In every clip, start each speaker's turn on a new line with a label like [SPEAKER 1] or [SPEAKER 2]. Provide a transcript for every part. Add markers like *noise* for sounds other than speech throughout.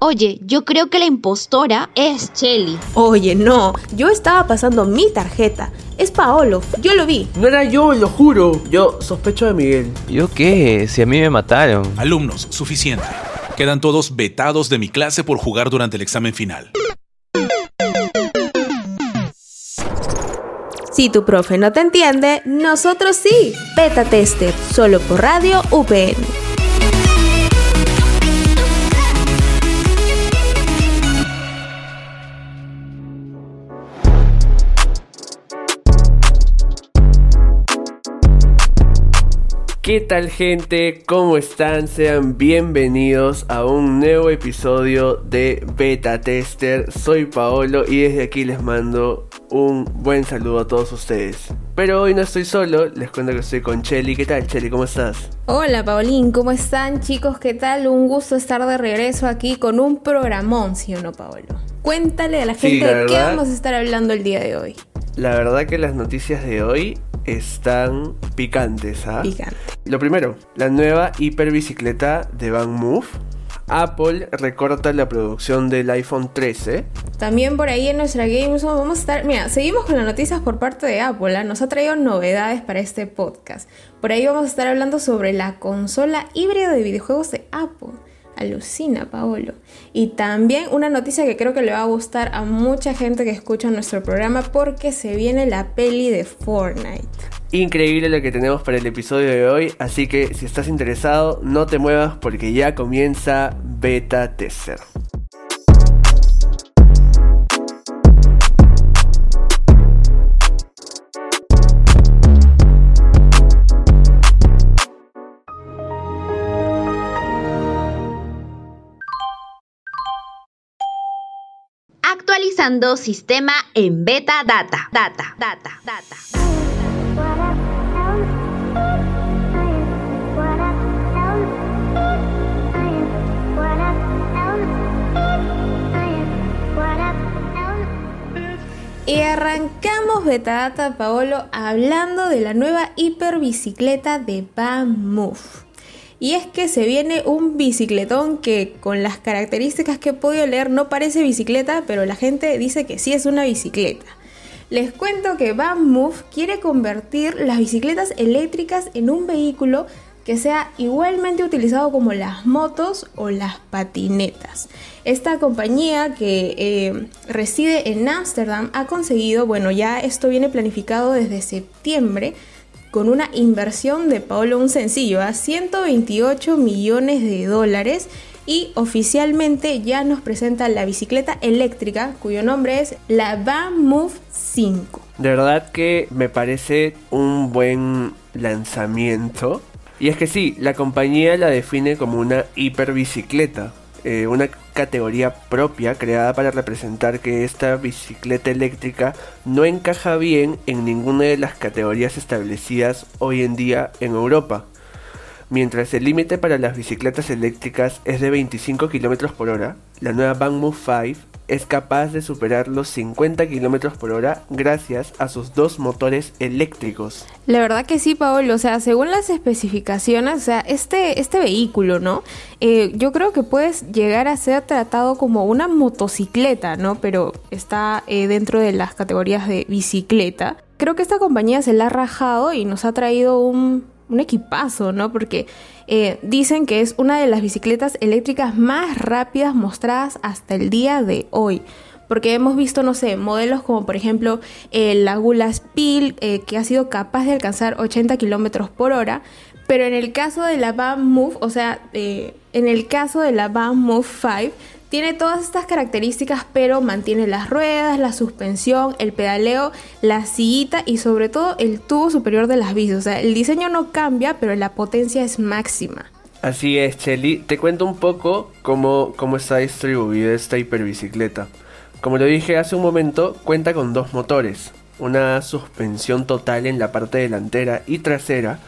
[SPEAKER 1] Oye, yo creo que la impostora es Shelly.
[SPEAKER 2] Oye, no, yo estaba pasando mi tarjeta. Es Paolo, yo lo vi.
[SPEAKER 3] No era yo, lo juro. Yo sospecho de Miguel.
[SPEAKER 4] ¿Yo qué? Si a mí me mataron.
[SPEAKER 5] Alumnos, suficiente. Quedan todos vetados de mi clase por jugar durante el examen final.
[SPEAKER 2] Si tu profe no te entiende, nosotros sí. Beta Tester, solo por Radio UPN.
[SPEAKER 3] ¿Qué tal gente? ¿Cómo están? Sean bienvenidos a un nuevo episodio de Beta Tester. Soy Paolo y desde aquí les mando un buen saludo a todos ustedes. Pero hoy no estoy solo, les cuento que estoy con Chelly. ¿Qué tal Chelly? ¿Cómo estás?
[SPEAKER 2] Hola Paulín, ¿cómo están chicos? ¿Qué tal? Un gusto estar de regreso aquí con un programón, ¿sí o no Paolo? Cuéntale a la gente de qué vamos a estar hablando el día de hoy.
[SPEAKER 3] La verdad que las noticias de hoy están picantes, ¿ah? Lo primero, la nueva hiperbicicleta de Van Move. Apple recorta la producción del iPhone 13.
[SPEAKER 2] También por ahí en nuestra Games vamos a estar. Mira, seguimos con las noticias por parte de Apple. ¿ah? Nos ha traído novedades para este podcast. Por ahí vamos a estar hablando sobre la consola híbrida de videojuegos de Apple. Alucina, Paolo. Y también una noticia que creo que le va a gustar a mucha gente que escucha nuestro programa porque se viene la peli de Fortnite.
[SPEAKER 3] Increíble lo que tenemos para el episodio de hoy, así que si estás interesado no te muevas porque ya comienza Beta Tester.
[SPEAKER 1] Actualizando sistema en beta data. Data, data, data.
[SPEAKER 2] Y arrancamos Beta Data Paolo hablando de la nueva hiperbicicleta de Move. Y es que se viene un bicicletón que con las características que he podido leer no parece bicicleta, pero la gente dice que sí es una bicicleta. Les cuento que Move quiere convertir las bicicletas eléctricas en un vehículo que sea igualmente utilizado como las motos o las patinetas. Esta compañía que eh, reside en Ámsterdam ha conseguido, bueno, ya esto viene planificado desde septiembre, con una inversión de Paolo un sencillo a 128 millones de dólares y oficialmente ya nos presenta la bicicleta eléctrica cuyo nombre es la Van Move 5.
[SPEAKER 3] De verdad que me parece un buen lanzamiento. Y es que sí, la compañía la define como una hiperbicicleta, eh, una categoría propia creada para representar que esta bicicleta eléctrica no encaja bien en ninguna de las categorías establecidas hoy en día en Europa. Mientras el límite para las bicicletas eléctricas es de 25 km por hora, la nueva Bangmove 5 es capaz de superar los 50 km por hora gracias a sus dos motores eléctricos.
[SPEAKER 2] La verdad que sí, Paolo. O sea, según las especificaciones, o sea, este, este vehículo, ¿no? Eh, yo creo que puedes llegar a ser tratado como una motocicleta, ¿no? Pero está eh, dentro de las categorías de bicicleta. Creo que esta compañía se la ha rajado y nos ha traído un, un equipazo, ¿no? Porque eh, dicen que es una de las bicicletas eléctricas más rápidas mostradas hasta el día de hoy. Porque hemos visto, no sé, modelos como por ejemplo el la Gula Spill, eh, que ha sido capaz de alcanzar 80 kilómetros por hora. Pero en el caso de la Van Move, o sea, eh, en el caso de la Van Move 5, tiene todas estas características, pero mantiene las ruedas, la suspensión, el pedaleo, la sillita y sobre todo el tubo superior de las bicis. O sea, el diseño no cambia, pero la potencia es máxima.
[SPEAKER 3] Así es, Chelly. Te cuento un poco cómo, cómo está distribuida esta hiperbicicleta. Como lo dije hace un momento, cuenta con dos motores, una suspensión total en la parte delantera y trasera,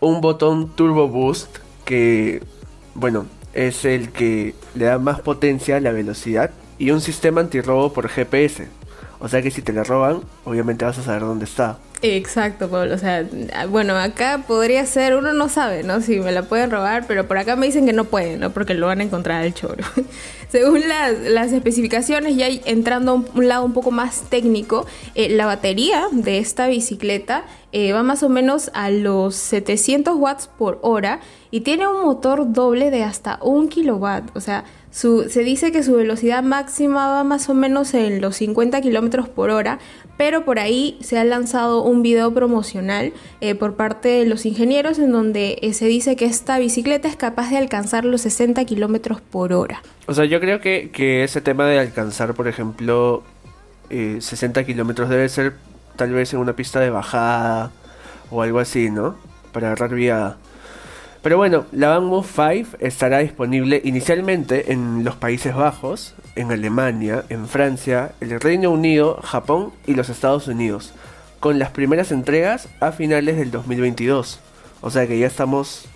[SPEAKER 3] un botón Turbo Boost que, bueno, es el que le da más potencia a la velocidad y un sistema antirrobo por GPS. O sea que si te la roban, obviamente vas a saber dónde está.
[SPEAKER 2] Exacto, Pablo. O sea, bueno, acá podría ser, uno no sabe, ¿no? Si me la pueden robar, pero por acá me dicen que no pueden, ¿no? Porque lo van a encontrar al choro. Según las, especificaciones, ya entrando a un, lado un poco más técnico, eh, la batería de esta bicicleta eh, va más o menos a los 700 watts por hora y tiene un motor doble de hasta un kilowatt. O sea, se dice que su velocidad máxima va más o menos en los 50 kilómetros por hora, pero por ahí se ha lanzado un video promocional eh, por parte de los ingenieros en donde se dice que esta bicicleta es capaz de alcanzar los 60 kilómetros por hora.
[SPEAKER 3] O sea, yo creo que, ese tema de alcanzar, por ejemplo, 60 eh, kilómetros debe ser tal vez en una pista de bajada o algo así, ¿no? Para agarrar vía pero bueno, la Bangmove 5 estará disponible inicialmente en los Países Bajos, en Alemania, en Francia, el Reino Unido, Japón y los Estados Unidos, con las primeras entregas a finales del 2022. O sea que ya estamos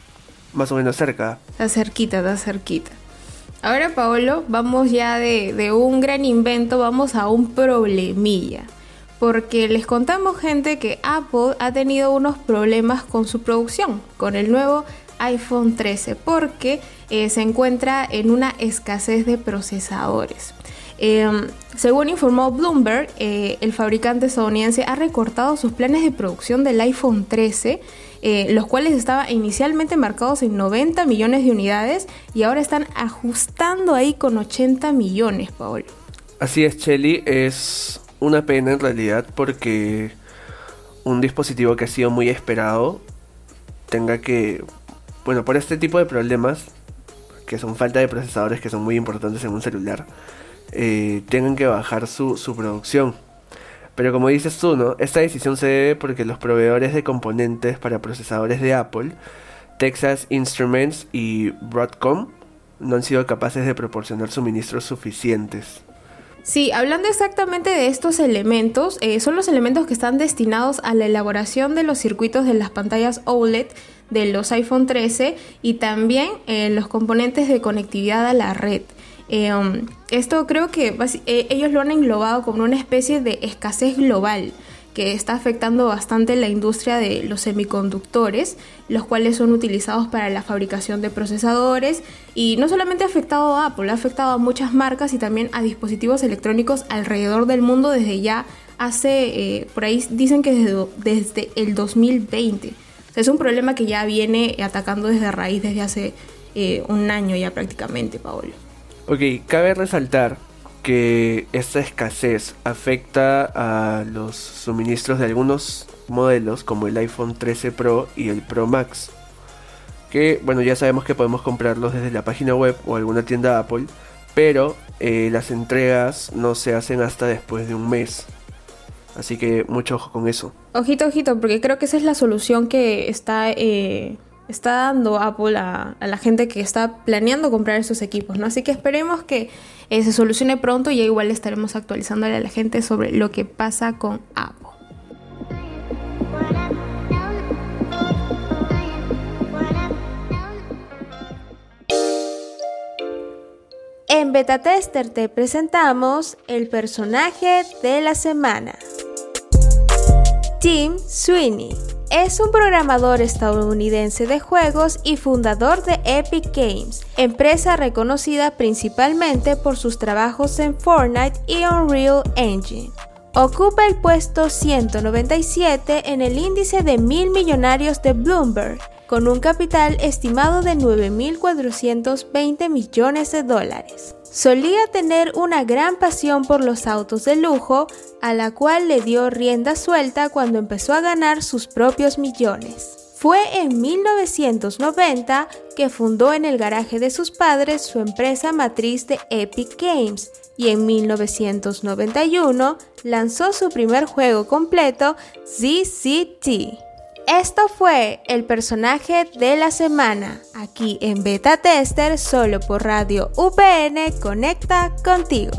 [SPEAKER 3] más o menos cerca.
[SPEAKER 2] Está cerquita, está cerquita. Ahora, Paolo, vamos ya de, un gran invento, vamos a un problemilla porque les contamos gente que Apple ha tenido unos problemas con su producción, con el nuevo iPhone 13 porque eh, se encuentra en una escasez de procesadores. Em, según informó Bloomberg, eh, el fabricante estadounidense ha recortado sus planes de producción del iPhone 13, eh, los cuales estaban inicialmente marcados en 90 millones de unidades y ahora están ajustando ahí con 80 millones, Paul.
[SPEAKER 3] Así es, Chelly, es una pena en realidad porque un dispositivo que ha sido muy esperado tenga que bueno, por este tipo de problemas, que son falta de procesadores que son muy importantes en un celular, eh, tengan que bajar su producción. Pero como dices tú, ¿no? Esta decisión se debe porque los proveedores de componentes para procesadores de Apple, Texas Instruments y Broadcom, no han sido capaces de proporcionar suministros suficientes.
[SPEAKER 2] Sí, hablando exactamente de estos elementos, eh, son los elementos que están destinados a la elaboración de los circuitos de las pantallas OLED de los iPhone 13 y también eh, los componentes de conectividad a la red. Eh, um, esto creo que eh, ellos lo han englobado como una especie de escasez global que está afectando bastante la industria de los semiconductores, los cuales son utilizados para la fabricación de procesadores y no solamente ha afectado a Apple, ha afectado a muchas marcas y también a dispositivos electrónicos alrededor del mundo desde ya hace, por ahí dicen que desde, el 2020 es un problema que ya viene atacando desde raíz desde hace eh, un año ya prácticamente, Paolo.
[SPEAKER 3] Ok, cabe resaltar que esta escasez afecta a los suministros de algunos modelos como el iPhone 13 Pro y el Pro Max. Que bueno, ya sabemos que podemos comprarlos desde la página web o alguna tienda Apple, pero eh, las entregas no se hacen hasta después de un mes. Así que mucho ojo con eso.
[SPEAKER 2] Ojito, ojito, porque creo que esa es la solución que está, eh, está dando Apple a, la gente que está planeando comprar esos equipos, ¿no? Así que esperemos que eh, se solucione pronto y ya igual estaremos actualizándole a la gente sobre lo que pasa con Apple. En Beta Tester te presentamos el personaje de la semana. Tim Sweeney es un programador estadounidense de juegos y fundador de Epic Games, empresa reconocida principalmente por sus trabajos en Fortnite y Unreal Engine. Ocupa el puesto 197 en el índice de mil millonarios de Bloomberg, con un capital estimado de 9.420 millones de dólares. Solía tener una gran pasión por los autos de lujo, a la cual le dio rienda suelta cuando empezó a ganar sus propios millones. Fue en 1990 que fundó en el garaje de sus padres su empresa matriz de Epic Games y en 1991 lanzó su primer juego completo, ZCT. Esto fue el personaje de la semana, aquí en Beta Tester, solo por Radio UPN Conecta contigo.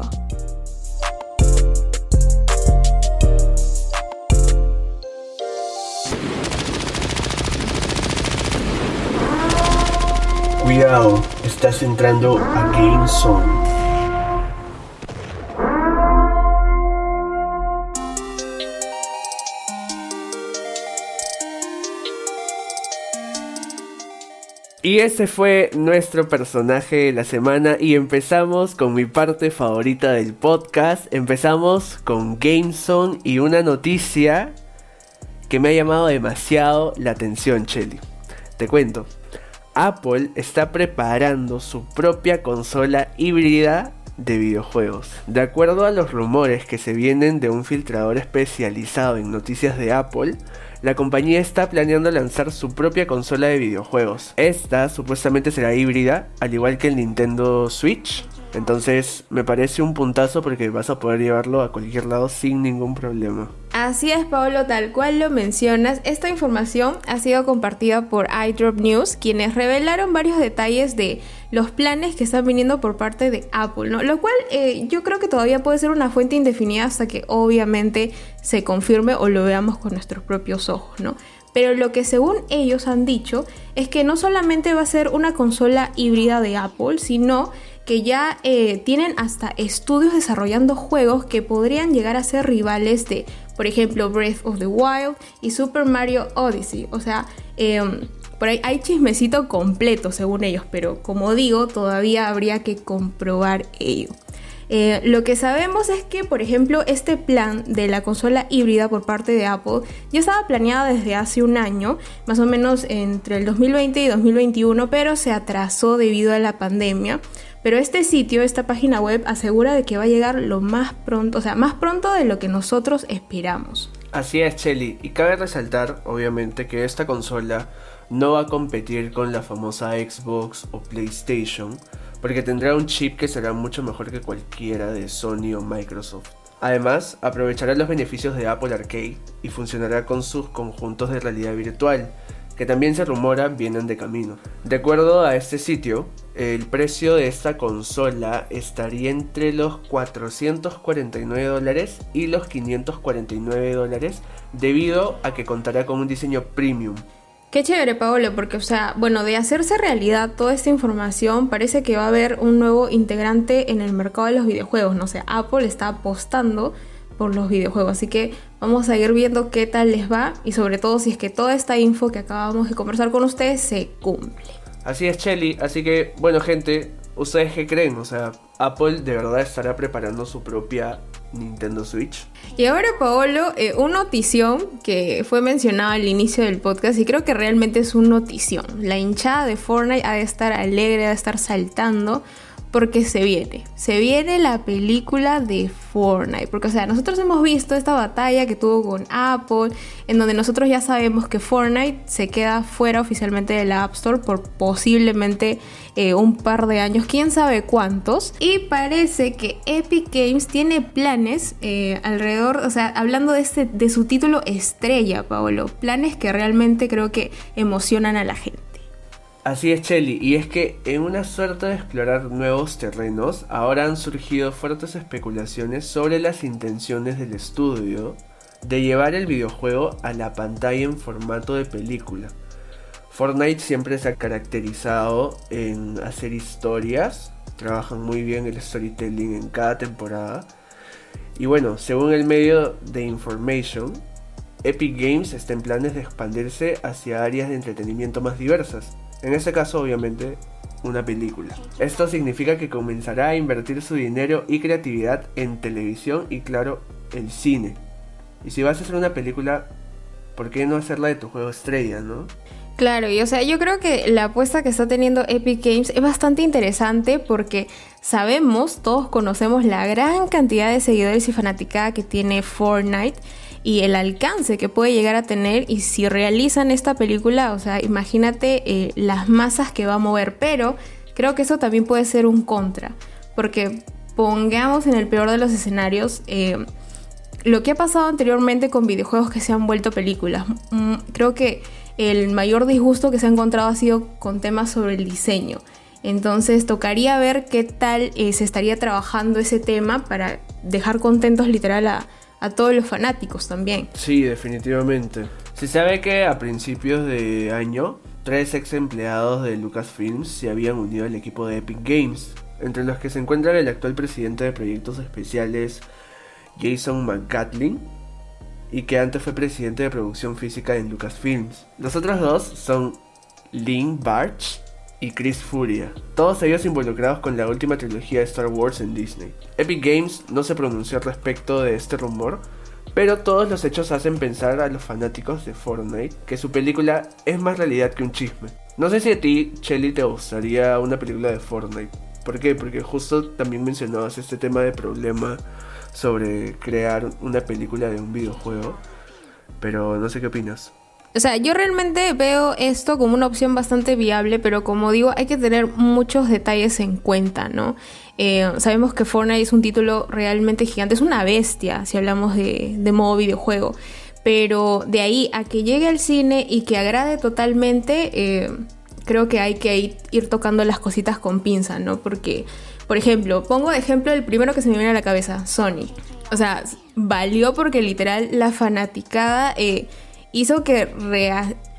[SPEAKER 3] Cuidado, estás entrando a Game Zone. Y ese fue nuestro personaje de la semana y empezamos con mi parte favorita del podcast. Empezamos con GameZone y una noticia que me ha llamado demasiado la atención, Chelly. Te cuento. Apple está preparando su propia consola híbrida de videojuegos. De acuerdo a los rumores que se vienen de un filtrador especializado en noticias de Apple, la compañía está planeando lanzar su propia consola de videojuegos. Esta supuestamente será híbrida, al igual que el Nintendo Switch. Entonces me parece un puntazo porque vas a poder llevarlo a cualquier lado sin ningún problema.
[SPEAKER 2] Así es, Pablo, tal cual lo mencionas. Esta información ha sido compartida por iDrop News, quienes revelaron varios detalles de los planes que están viniendo por parte de Apple, ¿no? Lo cual eh, yo creo que todavía puede ser una fuente indefinida hasta que obviamente se confirme o lo veamos con nuestros propios ojos, ¿no? Pero lo que según ellos han dicho es que no solamente va a ser una consola híbrida de Apple, sino que ya eh, tienen hasta estudios desarrollando juegos que podrían llegar a ser rivales de, por ejemplo, Breath of the Wild y Super Mario Odyssey. O sea, em, por ahí hay chismecito completo según ellos, pero como digo, todavía habría que comprobar ello. Eh, lo que sabemos es que, por ejemplo, este plan de la consola híbrida por parte de Apple ya estaba planeada desde hace un año, más o menos entre el 2020 y 2021, pero se atrasó debido a la pandemia. Pero este sitio, esta página web, asegura de que va a llegar lo más pronto, o sea, más pronto de lo que nosotros esperamos.
[SPEAKER 3] Así es, Chelly. Y cabe resaltar, obviamente, que esta consola no va a competir con la famosa Xbox o PlayStation, porque tendrá un chip que será mucho mejor que cualquiera de Sony o Microsoft. Además, aprovechará los beneficios de Apple Arcade y funcionará con sus conjuntos de realidad virtual, que también se rumora vienen de camino. De acuerdo a este sitio, el precio de esta consola estaría entre los 449 dólares y los 549 dólares debido a que contará con un diseño premium.
[SPEAKER 2] Qué chévere, Paolo, porque, o sea, bueno, de hacerse realidad toda esta información, parece que va a haber un nuevo integrante en el mercado de los videojuegos. No sé, Apple está apostando por los videojuegos. Así que vamos a ir viendo qué tal les va y sobre todo si es que toda esta info que acabamos de conversar con ustedes se cumple.
[SPEAKER 3] Así es, Chelly. Así que, bueno, gente, ¿ustedes qué creen? O sea, Apple de verdad estará preparando su propia Nintendo Switch.
[SPEAKER 2] Y ahora, Paolo, eh, una notición que fue mencionada al inicio del podcast y creo que realmente es una notición. La hinchada de Fortnite ha de estar alegre, ha de estar saltando porque se viene, se viene la película de Fortnite, porque o sea, nosotros hemos visto esta batalla que tuvo con Apple, en donde nosotros ya sabemos que Fortnite se queda fuera oficialmente de la App Store por posiblemente eh, un par de años, quién sabe cuántos, y parece que Epic Games tiene planes eh, alrededor, o sea, hablando de, este, de su título estrella, Paolo, planes que realmente creo que emocionan a la gente.
[SPEAKER 3] Así es, Chelly, y es que en una suerte de explorar nuevos terrenos, ahora han surgido fuertes especulaciones sobre las intenciones del estudio de llevar el videojuego a la pantalla en formato de película. Fortnite siempre se ha caracterizado en hacer historias, trabajan muy bien el storytelling en cada temporada. Y bueno, según el medio de Information, Epic Games está en planes de expandirse hacia áreas de entretenimiento más diversas en este caso, obviamente, una película. Esto significa que comenzará a invertir su dinero y creatividad en televisión y claro, el cine. Y si vas a hacer una película, ¿por qué no hacerla de tu juego estrella, no?
[SPEAKER 2] Claro, y o sea, yo creo que la apuesta que está teniendo Epic Games es bastante interesante porque sabemos, todos conocemos la gran cantidad de seguidores y fanaticada que tiene Fortnite y el alcance que puede llegar a tener y si realizan esta película, o sea, imagínate eh, las masas que va a mover, pero creo que eso también puede ser un contra, porque pongamos en el peor de los escenarios, eh, lo que ha pasado anteriormente con videojuegos que se han vuelto películas, mm, creo que el mayor disgusto que se ha encontrado ha sido con temas sobre el diseño. Entonces tocaría ver qué tal eh, se estaría trabajando ese tema para dejar contentos literal a, a todos los fanáticos también.
[SPEAKER 3] Sí, definitivamente. Se sabe que a principios de año, tres ex empleados de Lucasfilms se habían unido al equipo de Epic Games, entre los que se encuentra el actual presidente de proyectos especiales Jason McCatlin y que antes fue presidente de producción física en Lucasfilms. Los otros dos son Lynn Barch y Chris Furia, todos ellos involucrados con la última trilogía de Star Wars en Disney. Epic Games no se pronunció al respecto de este rumor, pero todos los hechos hacen pensar a los fanáticos de Fortnite que su película es más realidad que un chisme. No sé si a ti, Shelly, te gustaría una película de Fortnite. ¿Por qué? Porque justo también mencionabas este tema de problema sobre crear una película de un videojuego. Pero no sé qué opinas.
[SPEAKER 2] O sea, yo realmente veo esto como una opción bastante viable, pero como digo, hay que tener muchos detalles en cuenta, ¿no? Eh, sabemos que Fortnite es un título realmente gigante, es una bestia si hablamos de, modo videojuego, pero de ahí a que llegue al cine y que agrade totalmente, eh, creo que hay que ir, ir, tocando las cositas con pinza, ¿no? Porque, por ejemplo, pongo de ejemplo el primero que se me viene a la cabeza, Sony. O sea, valió porque literal la fanaticada... Eh, hizo que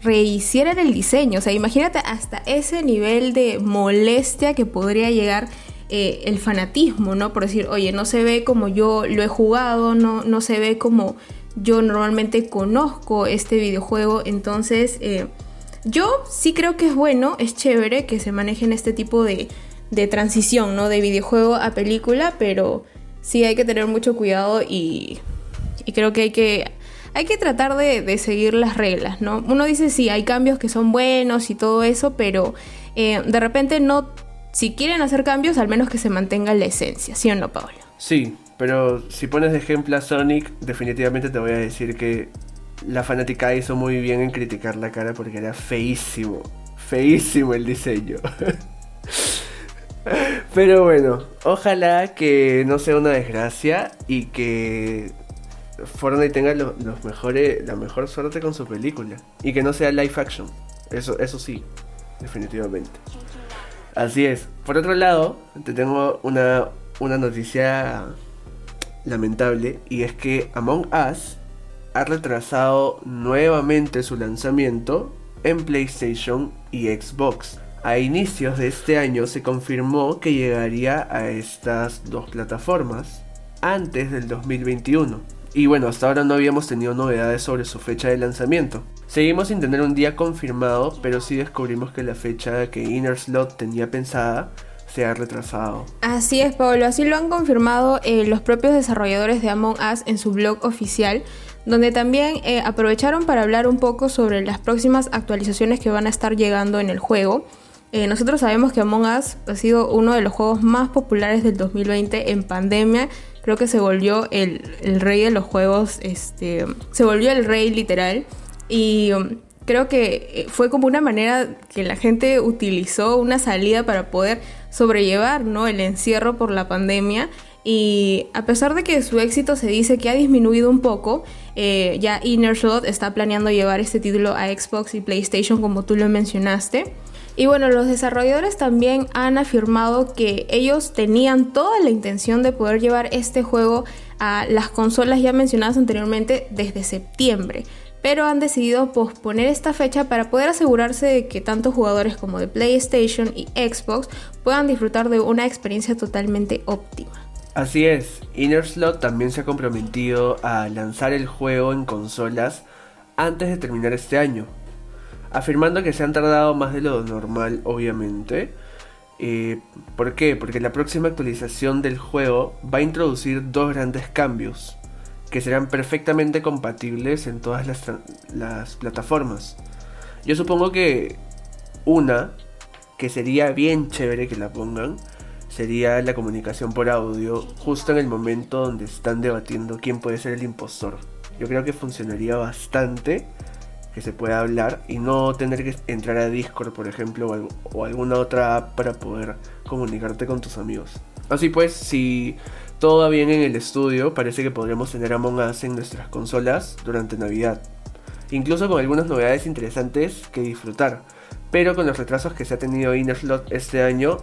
[SPEAKER 2] rehicieran el diseño. O sea, imagínate hasta ese nivel de molestia que podría llegar eh, el fanatismo, ¿no? Por decir, oye, no se ve como yo lo he jugado, no, no se ve como yo normalmente conozco este videojuego. Entonces, eh, yo sí creo que es bueno, es chévere que se manejen este tipo de, de transición, ¿no? De videojuego a película, pero sí hay que tener mucho cuidado y, y creo que hay que hay que tratar de, seguir las reglas, ¿no? Uno dice sí, hay cambios que son buenos y todo eso, pero eh, de repente no, si quieren hacer cambios, al menos que se mantenga la esencia, ¿sí o no, Pablo?
[SPEAKER 3] Sí, pero si pones de ejemplo a Sonic, definitivamente te voy a decir que la fanática hizo muy bien en criticar la cara porque era feísimo, feísimo el diseño. *laughs* Pero bueno, ojalá que no sea una desgracia y que Fortnite tenga los mejores, la mejor suerte con su película. Y que no sea live action. Eso, eso sí, definitivamente. Así es. Por otro lado, te tengo una, una noticia lamentable. Y es que Among Us ha retrasado nuevamente su lanzamiento en PlayStation y Xbox. A inicios de este año se confirmó que llegaría a estas dos plataformas antes del 2021 y bueno, hasta ahora no habíamos tenido novedades sobre su fecha de lanzamiento. Seguimos sin tener un día confirmado, pero sí descubrimos que la fecha que Inner Slot tenía pensada se ha retrasado.
[SPEAKER 2] Así es, Pablo, así lo han confirmado eh, los propios desarrolladores de Among Us en su blog oficial, donde también eh, aprovecharon para hablar un poco sobre las próximas actualizaciones que van a estar llegando en el juego. Eh, nosotros sabemos que Among Us ha sido uno de los juegos más populares del 2020 en pandemia creo que se volvió el, rey de los juegos, este, se volvió el rey literal. Y um, creo que eh, fue como una manera que la gente utilizó una salida para poder sobrellevar ¿no? el encierro por la pandemia. Y a pesar de que su éxito se dice que ha disminuido un poco, eh, ya Innershot está planeando llevar este título a Xbox y PlayStation como tú lo mencionaste. Y bueno, los desarrolladores también han afirmado que ellos tenían toda la intención de poder llevar este juego a las consolas ya mencionadas anteriormente desde septiembre, pero han decidido posponer esta fecha para poder asegurarse de que tanto jugadores como de PlayStation y Xbox puedan disfrutar de una experiencia totalmente óptima.
[SPEAKER 3] Así es, Innerslot también se ha comprometido a lanzar el juego en consolas antes de terminar este año, afirmando que se han tardado más de lo normal, obviamente. Eh, ¿Por qué? Porque la próxima actualización del juego va a introducir dos grandes cambios que serán perfectamente compatibles en todas las, las plataformas. Yo supongo que una, que sería bien chévere que la pongan, sería la comunicación por audio justo en el momento donde están debatiendo quién puede ser el impostor. Yo creo que funcionaría bastante que se pueda hablar y no tener que entrar a Discord, por ejemplo, o, alguna otra app para poder comunicarte con tus amigos. Así pues, si todo va bien en el estudio, parece que podríamos tener Among Us en nuestras consolas durante Navidad. Incluso con algunas novedades interesantes que disfrutar. Pero con los retrasos que se ha tenido Innerslot este año,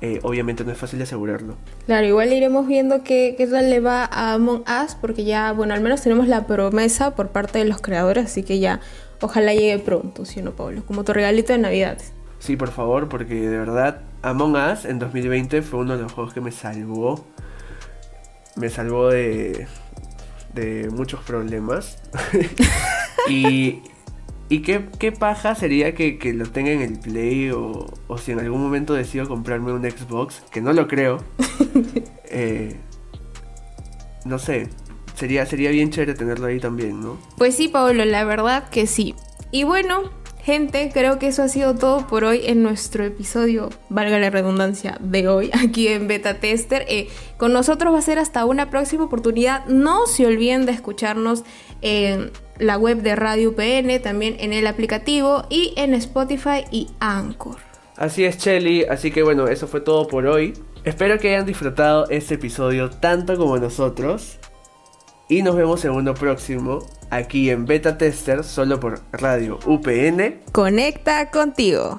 [SPEAKER 3] eh, obviamente no es fácil asegurarlo.
[SPEAKER 2] Claro, igual iremos viendo qué, qué tal le va a Among Us, porque ya, bueno, al menos tenemos la promesa por parte de los creadores, así que ya, ojalá llegue pronto, ¿sí o no, Pablo? Como tu regalito de Navidad.
[SPEAKER 3] Sí, por favor, porque de verdad, Among Us en 2020 fue uno de los juegos que me salvó. Me salvó de, de muchos problemas. *laughs* y ¿Y qué, qué paja sería que, que lo tenga en el Play o, o si en algún momento decido comprarme un Xbox, que no lo creo? *laughs* eh, no sé, sería, sería bien chévere tenerlo ahí también, ¿no?
[SPEAKER 2] Pues sí, Pablo, la verdad que sí. Y bueno, gente, creo que eso ha sido todo por hoy en nuestro episodio, valga la redundancia, de hoy *laughs* aquí en Beta Tester. Eh, con nosotros va a ser hasta una próxima oportunidad. No se olviden de escucharnos en la web de Radio PN, también en el aplicativo y en Spotify y Anchor.
[SPEAKER 3] Así es, Chelly. Así que bueno, eso fue todo por hoy. Espero que hayan disfrutado este episodio tanto como nosotros. Y nos vemos en uno próximo, aquí en Beta Tester, solo por Radio UPN.
[SPEAKER 2] Conecta contigo.